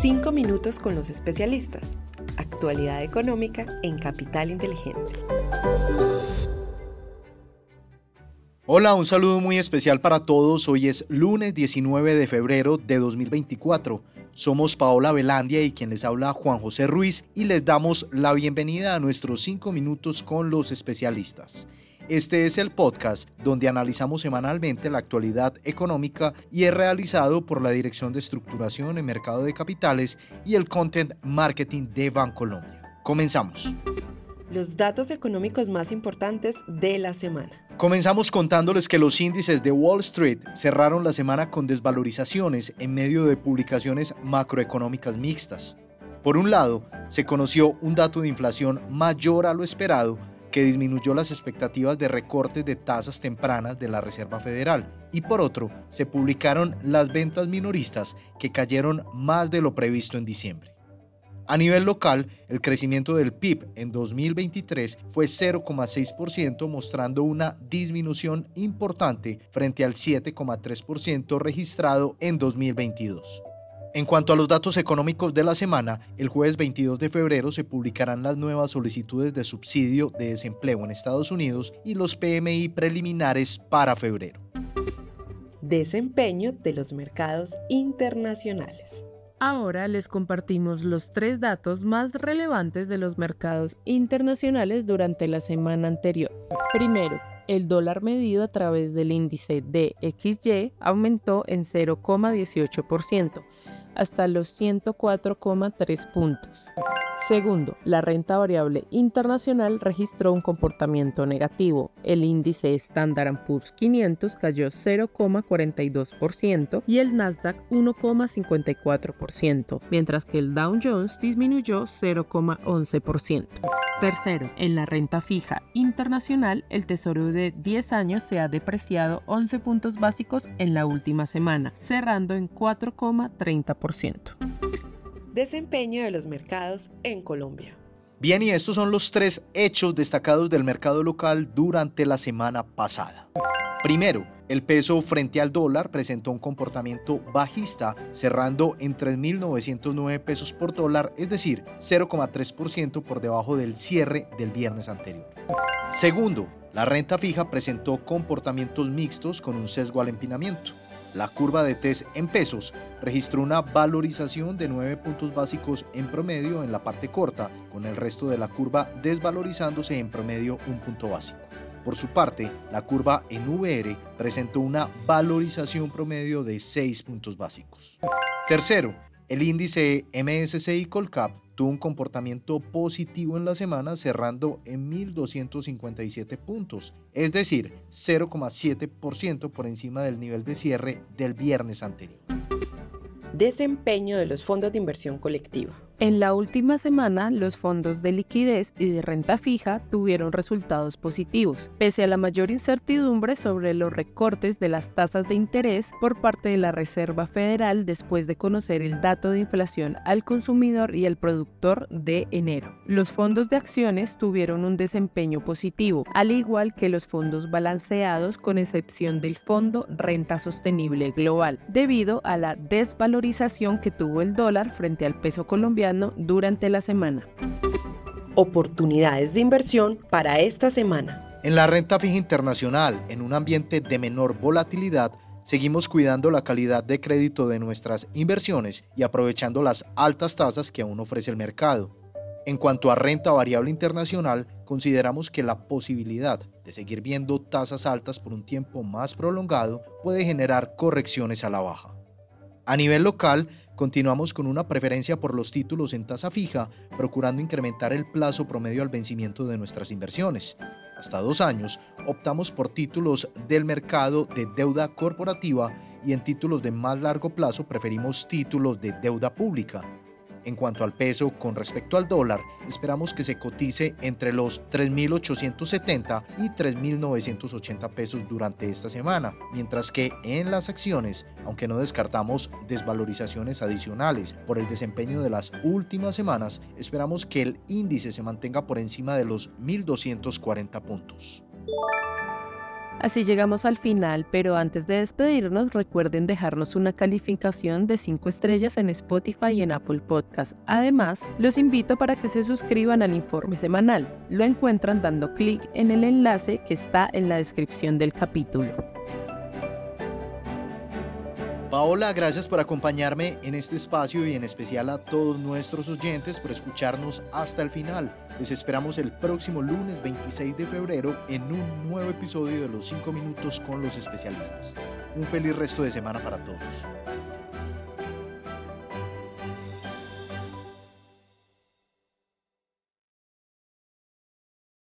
Cinco minutos con los especialistas. Actualidad económica en Capital Inteligente. Hola, un saludo muy especial para todos. Hoy es lunes 19 de febrero de 2024. Somos Paola Velandia y quien les habla Juan José Ruiz y les damos la bienvenida a nuestros 5 minutos con los especialistas. Este es el podcast donde analizamos semanalmente la actualidad económica y es realizado por la Dirección de Estructuración en Mercado de Capitales y el Content Marketing de Bancolombia. Comenzamos. Los datos económicos más importantes de la semana. Comenzamos contándoles que los índices de Wall Street cerraron la semana con desvalorizaciones en medio de publicaciones macroeconómicas mixtas. Por un lado, se conoció un dato de inflación mayor a lo esperado que disminuyó las expectativas de recortes de tasas tempranas de la Reserva Federal, y por otro, se publicaron las ventas minoristas que cayeron más de lo previsto en diciembre. A nivel local, el crecimiento del PIB en 2023 fue 0,6%, mostrando una disminución importante frente al 7,3% registrado en 2022. En cuanto a los datos económicos de la semana, el jueves 22 de febrero se publicarán las nuevas solicitudes de subsidio de desempleo en Estados Unidos y los PMI preliminares para febrero. Desempeño de los mercados internacionales. Ahora les compartimos los tres datos más relevantes de los mercados internacionales durante la semana anterior. Primero, el dólar medido a través del índice DXY aumentó en 0,18% hasta los 104,3 puntos. Segundo, la renta variable internacional registró un comportamiento negativo. El índice Standard Poor's 500 cayó 0,42% y el Nasdaq 1,54%, mientras que el Dow Jones disminuyó 0,11%. Tercero, en la renta fija internacional, el tesoro de 10 años se ha depreciado 11 puntos básicos en la última semana, cerrando en 4,30% desempeño de los mercados en Colombia. Bien, y estos son los tres hechos destacados del mercado local durante la semana pasada. Primero, el peso frente al dólar presentó un comportamiento bajista, cerrando en 3.909 pesos por dólar, es decir, 0,3% por debajo del cierre del viernes anterior. Segundo, la renta fija presentó comportamientos mixtos con un sesgo al empinamiento. La curva de TES en pesos registró una valorización de 9 puntos básicos en promedio en la parte corta, con el resto de la curva desvalorizándose en promedio un punto básico. Por su parte, la curva en VR presentó una valorización promedio de 6 puntos básicos. Tercero, el índice MSCI Colcap tuvo un comportamiento positivo en la semana cerrando en 1.257 puntos, es decir, 0,7% por encima del nivel de cierre del viernes anterior. Desempeño de los fondos de inversión colectiva. En la última semana, los fondos de liquidez y de renta fija tuvieron resultados positivos, pese a la mayor incertidumbre sobre los recortes de las tasas de interés por parte de la Reserva Federal después de conocer el dato de inflación al consumidor y al productor de enero. Los fondos de acciones tuvieron un desempeño positivo, al igual que los fondos balanceados con excepción del fondo Renta Sostenible Global, debido a la desvalorización que tuvo el dólar frente al peso colombiano durante la semana. Oportunidades de inversión para esta semana. En la renta fija internacional, en un ambiente de menor volatilidad, seguimos cuidando la calidad de crédito de nuestras inversiones y aprovechando las altas tasas que aún ofrece el mercado. En cuanto a renta variable internacional, consideramos que la posibilidad de seguir viendo tasas altas por un tiempo más prolongado puede generar correcciones a la baja. A nivel local, Continuamos con una preferencia por los títulos en tasa fija, procurando incrementar el plazo promedio al vencimiento de nuestras inversiones. Hasta dos años, optamos por títulos del mercado de deuda corporativa y en títulos de más largo plazo preferimos títulos de deuda pública. En cuanto al peso con respecto al dólar, esperamos que se cotice entre los 3.870 y 3.980 pesos durante esta semana, mientras que en las acciones, aunque no descartamos desvalorizaciones adicionales por el desempeño de las últimas semanas, esperamos que el índice se mantenga por encima de los 1.240 puntos. Así llegamos al final, pero antes de despedirnos recuerden dejarnos una calificación de 5 estrellas en Spotify y en Apple Podcast. Además, los invito para que se suscriban al informe semanal. Lo encuentran dando clic en el enlace que está en la descripción del capítulo. Paola, gracias por acompañarme en este espacio y en especial a todos nuestros oyentes por escucharnos hasta el final. Les esperamos el próximo lunes 26 de febrero en un nuevo episodio de Los 5 Minutos con los especialistas. Un feliz resto de semana para todos.